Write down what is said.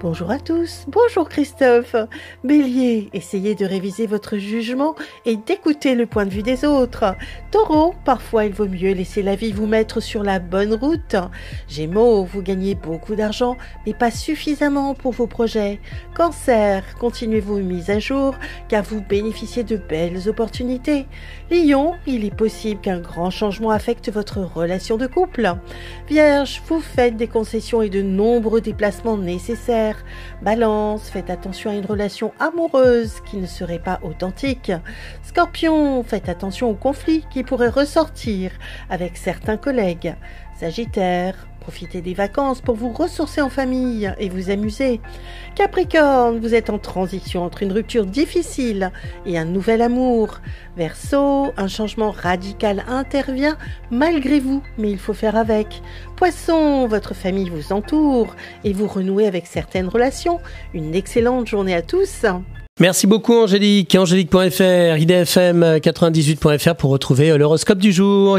Bonjour à tous, bonjour Christophe. Bélier, essayez de réviser votre jugement et d'écouter le point de vue des autres. Taureau, parfois il vaut mieux laisser la vie vous mettre sur la bonne route. Gémeaux, vous gagnez beaucoup d'argent, mais pas suffisamment pour vos projets. Cancer, continuez vos mises à jour car vous bénéficiez de belles opportunités. Lion, il est possible qu'un grand changement affecte votre relation de couple. Vierge, vous faites des concessions et de nombreux déplacements nécessaires Balance, faites attention à une relation amoureuse qui ne serait pas authentique. Scorpion, faites attention aux conflits qui pourraient ressortir avec certains collègues. Sagittaire, profitez des vacances pour vous ressourcer en famille et vous amuser. Capricorne, vous êtes en transition entre une rupture difficile et un nouvel amour. Verseau, un changement radical intervient malgré vous, mais il faut faire avec. Poisson, votre famille vous entoure et vous renouez avec certaines relations. Une excellente journée à tous. Merci beaucoup Angélique. Angélique.fr, idfm98.fr pour retrouver l'horoscope du jour.